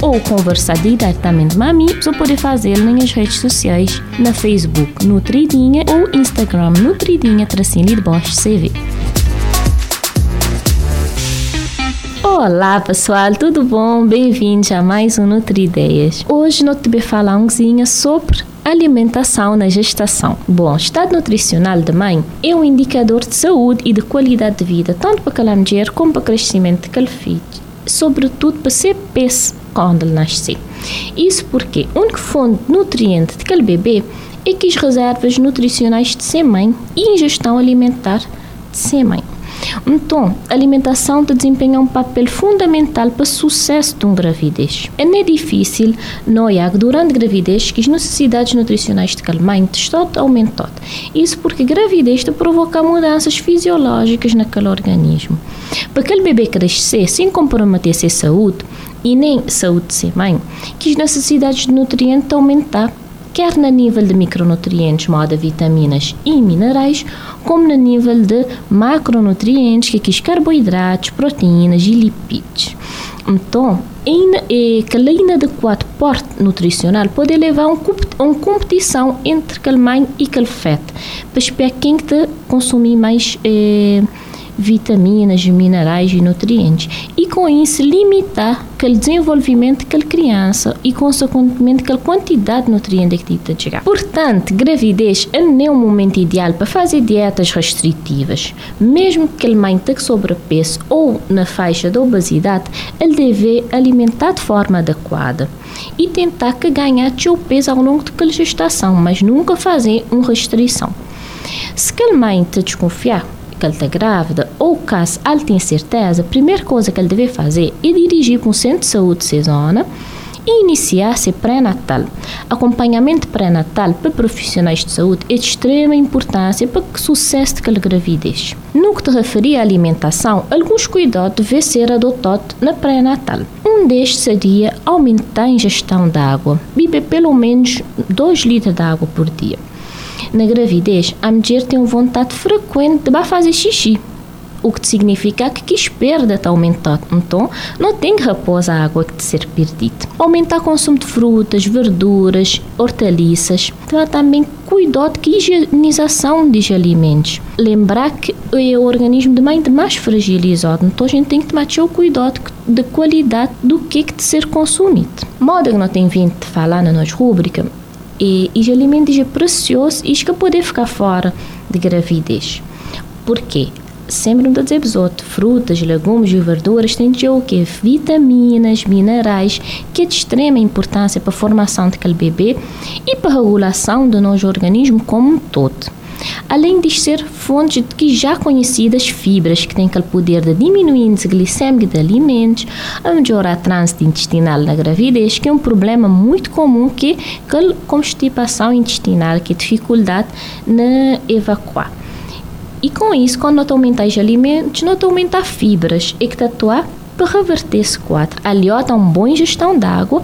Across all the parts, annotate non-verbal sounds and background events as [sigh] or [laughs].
ou conversar diretamente mim, você pode fazer nas redes sociais, na Facebook Nutridinha ou Instagram Nutridinha Tracinho de Bosch CV. Olá pessoal, tudo bom? Bem-vindos a mais um Nutrideias. Hoje nós vamos falar um pouquinho sobre alimentação na gestação. Bom, estado nutricional da mãe é um indicador de saúde e de qualidade de vida, tanto para aquela mulher como para o crescimento daquele filho, sobretudo para ser peso quando ele nascer. Isso porque a única fonte nutriente daquele bebê é que as reservas nutricionais de ser mãe e ingestão alimentar de ser mãe. Então, a alimentação desempenha um papel fundamental para o sucesso de uma gravidez. É nem difícil noiar durante a gravidez que as necessidades nutricionais de cada mãe estão aumentando. Isso porque a gravidez provoca mudanças fisiológicas naquele organismo. Para aquele bebê crescer sem comprometer a saúde e nem saúde de ser mãe, que as necessidades de nutrientes aumentar quer no nível de micronutrientes, modo vitaminas e minerais, como no nível de macronutrientes, que é carboidratos, proteínas e lipídios. Então, é aquele inadequado porte nutricional pode levar a uma competição entre aquele mãe e aquele feto, para quem que consumir mais eh, vitaminas, minerais e nutrientes. E com isso limitar aquele desenvolvimento daquela criança e, consequentemente, aquela quantidade de nutrientes que está chegar. Portanto, gravidez não é um momento ideal para fazer dietas restritivas. Mesmo que a mãe tenha sobrepeso ou na faixa da obesidade, ele deve alimentar de forma adequada e tentar que ganhar seu peso ao longo daquela gestação, mas nunca fazer uma restrição. Se a mãe te desconfiar, que ele está grávida ou caso ela tenha certeza, a primeira coisa que ele deve fazer é dirigir para um centro de saúde de zona e iniciar-se pré-natal. Acompanhamento pré-natal para profissionais de saúde é de extrema importância para o sucesso daquela gravidez. No que te refere à alimentação, alguns cuidados devem ser adotados na pré-natal. Um destes seria aumentar a ingestão de água, beber pelo menos 2 litros de água por dia. Na gravidez, a mulher tem vontade frequente de fazer xixi, o que significa que quis perda está aumentando. Então, não tem que repouso a água que de ser perdida. Aumentar o consumo de frutas, verduras, hortaliças. Então, também cuidado com a higienização dos alimentos. Lembrar que é o organismo de mãe mais fragilizado, então a gente tem que tomar o cuidado de qualidade do que é que de ser consumido. Modo que não tem vindo de falar na nossa rubrica, e os alimentos é precioso e que poder ficar fora de gravidez. Por quê? Sempre dizer outros, frutas, legumes e verduras têm o quê? Vitaminas, minerais, que é de extrema importância para a formação daquele bebê e para a regulação do nosso organismo como um todo além de ser fonte de já conhecidas fibras que têm aquele poder de diminuir o índice glicêmico de alimentos, a melhorar a trânsito intestinal na gravidez, que é um problema muito comum que é constipação intestinal, que é dificuldade na evacuar. E com isso, quando nós aumentamos os alimentos, nós aumentamos fibras e que atuar para reverter esse quadro, aliado a uma boa ingestão de água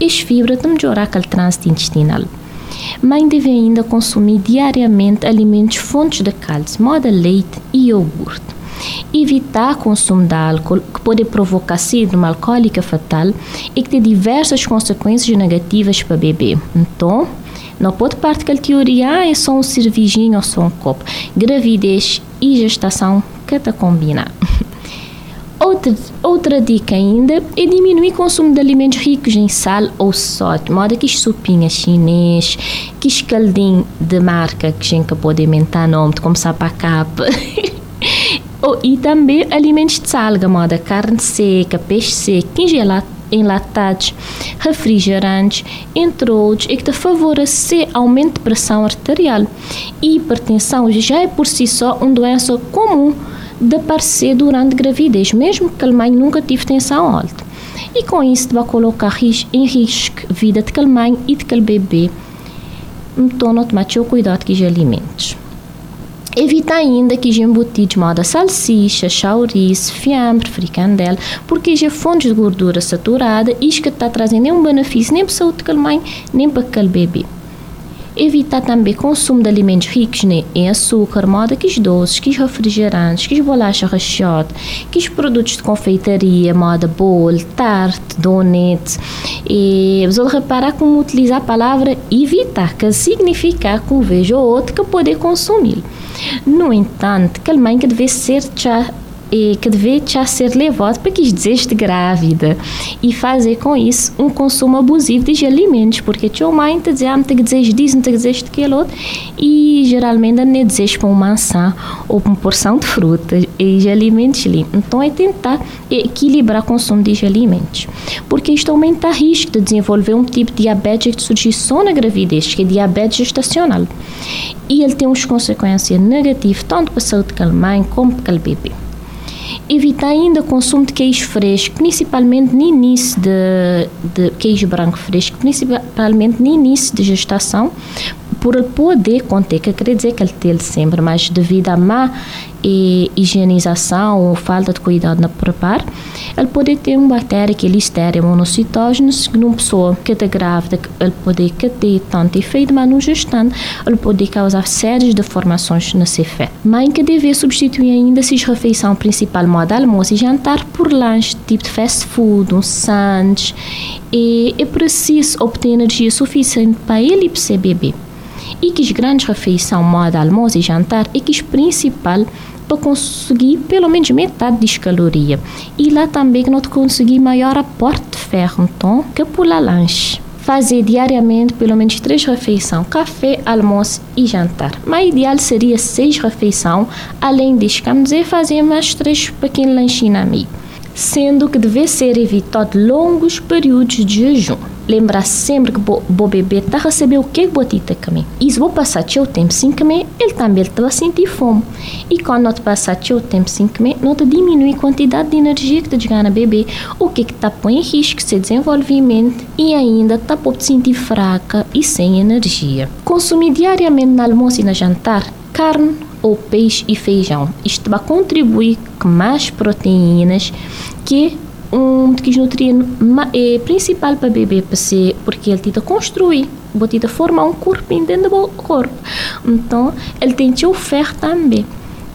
e as fibras de melhorar aquele trânsito intestinal. Mãe deve ainda consumir diariamente alimentos fontes de cálcio, moda leite e iogurte. Evitar consumo de álcool, que pode provocar síndrome alcoólica fatal e que tem diversas consequências negativas para o bebê. Então, não pode parte que teoria ah, é só um cervejinho ou só um copo. Gravidez e gestação, que te combina. [laughs] Outra, outra dica ainda é diminuir o consumo de alimentos ricos em sal ou sódio, modo que sopinha chinês, que escaldinho de marca que a gente pode inventar nome, como sapacapa. [laughs] oh, e também alimentos de salga, modo carne seca, peixe seco, congelado enlatados, refrigerantes, entre outros, e que te favorecer aumento de pressão arterial. E hipertensão já é por si só uma doença comum de aparecer durante a gravidez, mesmo que a mãe nunca tive tensão alta. e com isso vai colocar em risco a vida daquele mãe e daquele bebê. Então, não tomar o cuidado com os alimentos. Evita ainda que já embutidos moda salsicha, chaurice, fiambre, fricandela, porque já fontes de gordura saturada e que está trazendo nenhum benefício nem para a saúde daquele mãe, nem para aquele bebê. Evitar também consumo de alimentos ricos né, em açúcar, moda que os doces, que os refrigerantes, que os bolachas recheadas, que os produtos de confeitaria, moda bolo, tarte, donuts. E vou reparar como utilizar a palavra evitar, que significa que um vez ou outro que poder consumir. No entanto, que mãe que deve ser já e que deve já ser levado para que deseje grávida e fazer com isso um consumo abusivo de alimentos, porque tua mãe te diz, ah, não te desejo disso, não te desejo daquele outro, e geralmente não desejo para uma maçã ou uma porção de fruta e de alimentos ali. Então é tentar equilibrar o consumo de alimentos, porque isto aumenta o risco de desenvolver um tipo de diabetes que surge só na gravidez, que é diabetes gestacional. E ele tem umas consequências negativas tanto para a saúde da mãe como para o bebê. Evitar ainda o consumo de queijo fresco, principalmente no início de, de queijo branco fresco, principalmente no início de gestação, por poder conter, que quer dizer que ele tem sempre, mas devido à má e higienização ou falta de cuidado no preparo, ele pode ter uma bactéria que é Listeria monocytogenes, que numa pessoa que está grávida, ele pode ter tanto efeito, mas no gestante, ele pode causar séries de no seu feto. Mãe que deve substituir ainda se refeição principal, modo almoço e jantar, por lanche, tipo de fast food, um sandes, e é preciso obter energia suficiente para ele e para seu bebê. E que grandes refeições, modo almoço e jantar, é que principal para conseguir pelo menos metade de caloria. E lá também que não conseguir maior aporte de ferro, então, que pular lanche. Fazer diariamente pelo menos três refeições, café, almoço e jantar. Mas ideal seria seis refeições, além disso, como dizer, fazer mais três pequenos lanchinhos a meio. Sendo que deve ser evitado longos períodos de jejum lembrar sempre que o bebê está a receber o que está comer. E se você passar seu tempo sem comer, ele também a sentir fome. E quando você passar seu tempo sem comer, não diminui a quantidade de energia que está ganha no bebê, o que está põe em risco seu desenvolvimento e ainda está a sentir fraca e sem energia. Consumir diariamente no almoço e no jantar carne ou peixe e feijão. Isto vai contribuir com mais proteínas que um dos nutrientes é principal para bebê porque ele tenta construir ele tenta formar um corpo dentro do corpo. Então ele tem o ferro também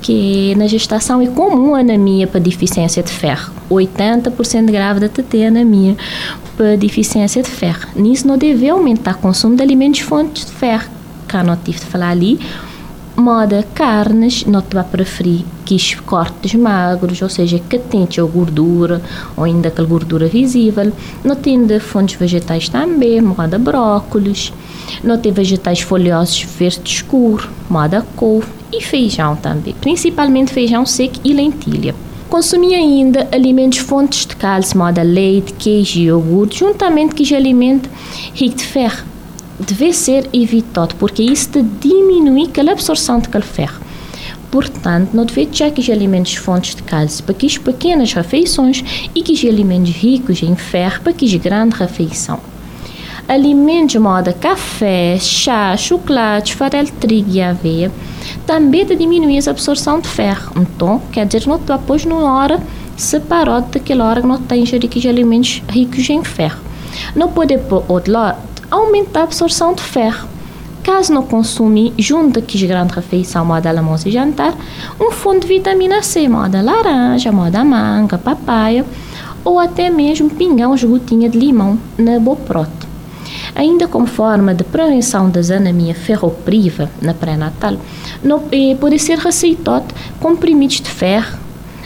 que na gestação é comum a anemia para deficiência de ferro. 80% de grávida tem anemia para deficiência de ferro. Nisso não deve aumentar o consumo de alimentos fontes de ferro. Que não tive de falar ali moda carnes, não te vai preferir que os cortes magros, ou seja, que tenha gordura, ou ainda aquela gordura visível. Não tem de fontes vegetais também, moda brócolis. Não tem vegetais folhosos verde escuro, moda couve e feijão também, principalmente feijão seco e lentilha. Consumir ainda alimentos fontes de cálcio, moda leite, queijo e iogurte, juntamente com os alimentos ricos de ferro, deve ser evitado, porque isto diminui a absorção de ferro. Portanto, não deve ter que alimentos fontes de cálcio para as pequenas refeições e que os alimentos ricos em ferro para as grandes refeições. Alimentos de moda café, chá, chocolate, farelo de trigo e aveia também diminui a absorção de ferro. Então, quer dizer, não depois numa hora separado daquela hora que não está ingerindo alimentos ricos em ferro. Não pode, por outro lado, aumentar a absorção de ferro. Caso não consumir, junto com as grandes refeições, moda almoço e jantar, um fundo de vitamina C, moda laranja, moda manga, papaya, ou até mesmo pingar umas gotinhas de limão na boprote. Ainda como forma de prevenção das anemia ferropriva na pré-natal, pode ser receitado comprimidos de ferro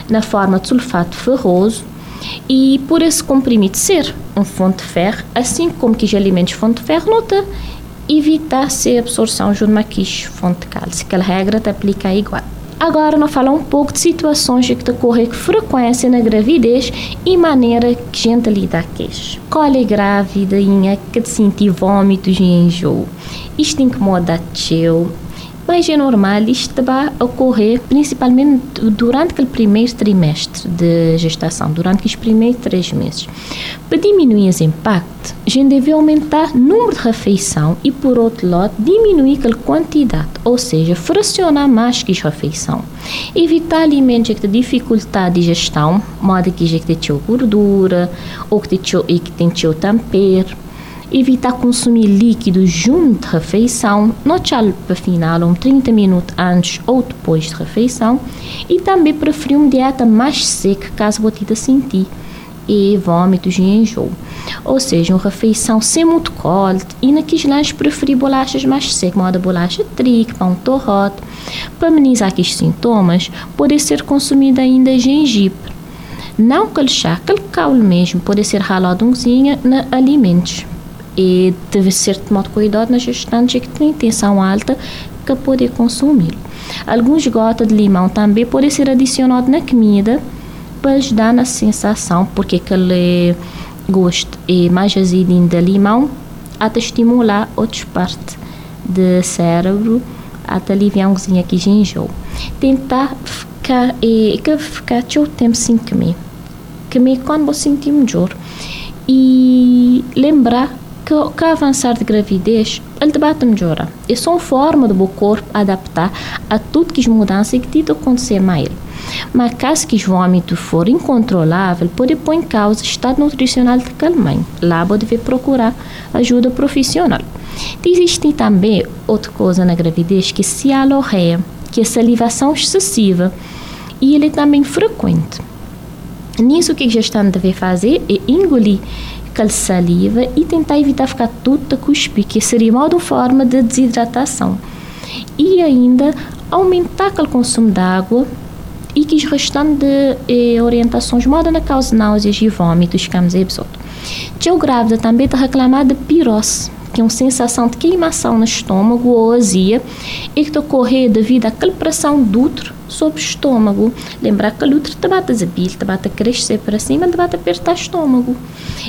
na forma de sulfato ferroso e por esse comprimido ser um fonte de ferro, assim como que os alimentos fonte de ferro, nota evitar a absorção de uma fonte de cálcio. Aquela regra te aplica igual. Agora, nós falar um pouco de situações que ocorrem com frequência na gravidez e maneira que a gente lida com isso. Colhe grávida que sentir vômitos e enjoo. Isto incomoda-te mas é normal isto vai ocorrer principalmente durante aquele primeiro trimestre de gestação, durante os primeiros três meses. Para diminuir esse impacto, a gente deve aumentar o número de refeição e, por outro lado, diminuir a quantidade, ou seja, fracionar mais que a refeição. Evitar alimentos que têm dificuldade de digestão, modo que já tem gordura ou que tem tempero evitar consumir líquido junto de refeição, não para final um 30 minutos antes ou depois de refeição e também preferir uma dieta mais seca caso você sentir e vômitos e enjoo. Ou seja, uma refeição sem muito corte e naqueles lanches preferir bolachas mais secas, moda bolacha trigo, pão torrote. Para amenizar aqueles sintomas, pode ser consumido ainda gengibre. Não aquele caule mesmo, pode ser ralado na alimentos e deve ser tomado cuidado nas gestantes que têm tensão alta que poder consumir. Alguns gotas de limão também podem ser adicionados na comida para ajudar na sensação, porque aquele gosto é mais azedinho de limão até estimular outras partes do cérebro até aliviar um cozinha aqui enjoo. Tentar ficar e que ficar o tempo sem comer. Comer quando você sentir melhor. E lembrar que avançar de gravidez, ele debate melhora. É só uma forma do corpo adaptar a tudo que as mudanças que tem acontecer mais. Mas caso que os vômitos for incontrolável, pode pôr em causa o estado nutricional cada mãe. Lá deve procurar ajuda profissional. Existe também outra coisa na gravidez que é cialorreia, que é salivação excessiva, e ele é também frequente. Nisso, o que a gestante deve fazer é engolir aquela saliva e tentar evitar ficar tudo a cuspir, que seria uma forma de desidratação. E ainda aumentar aquele consumo de água e que os restantes de, eh, orientações moda na causa náuseas e vômitos, ficamos episódio. Já o grávida também está reclamando de pirose, uma sensação de queimação no estômago ou azia e que ocorre devido àquela pressão do útero sobre o estômago. Lembrar que o útero te bate a te bate a crescer para cima, bate a apertar o estômago.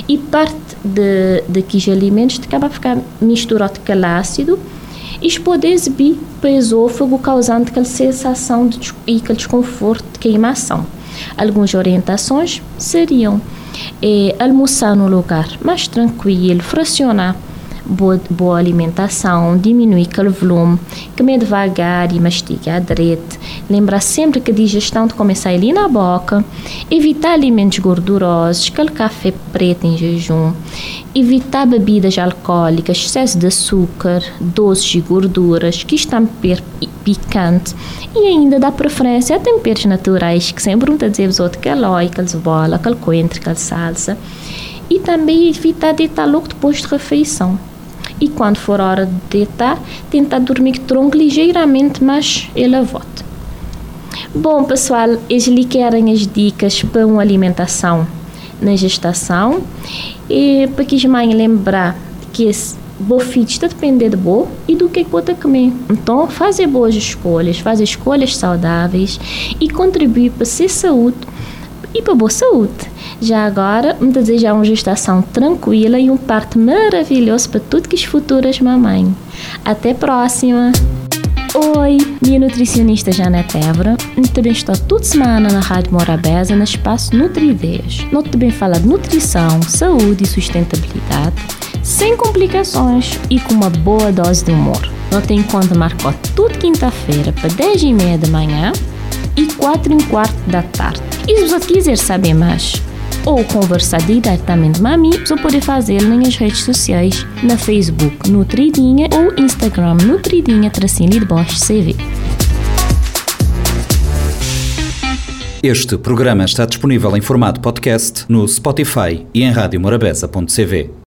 E parte de, que alimentos acaba a ficar misturado com ácido e pode exibir para o esôfago, causando aquela sensação de, e aquele desconforto de queimação. Algumas orientações seriam é, almoçar no lugar mais tranquilo, fracionar boa, boa alimentação, diminuir aquele volume, comer devagar e mastigar direito, lembrar sempre que a digestão de começar ali na boca, evitar alimentos gordurosos, aquele café preto em jejum, evitar bebidas alcoólicas, excesso de açúcar, doces e gorduras, que estão picante. E ainda dá preferência a temperos naturais, que sempre um está os outros que é lói, que cebola, que coentro, que salsa. E também evitar deitar logo depois de refeição e quando for hora de deitar, tentar dormir tronco ligeiramente mais elevado. Bom, pessoal, eles lhe querem as dicas para uma alimentação na gestação e para que as mães lembrar que esse bom filho está depender de boa e do que pode comer. Então, fazer boas escolhas, fazer escolhas saudáveis e contribuir para ser saúde e para boa saúde. Já agora, me desejar uma gestação tranquila e um parto maravilhoso para tudo que as futuras mamães. Até próxima! Oi, minha nutricionista Janete Évora. Também estou toda semana na Rádio Morabeza, no espaço Nutrideias. Nós também fala de nutrição, saúde e sustentabilidade, sem complicações e com uma boa dose de humor. Nós tem conta marcou tudo quinta-feira para 10 e meia da manhã e 4 e um quarto da tarde. E se você quiser saber mais ou conversar diretamente comigo, você pode fazê-lo nas redes sociais, na Facebook Nutridinha ou Instagram Nutridinha tracinho de Bosch CV. Este programa está disponível em formato podcast no Spotify e em radiomorabeza.cv.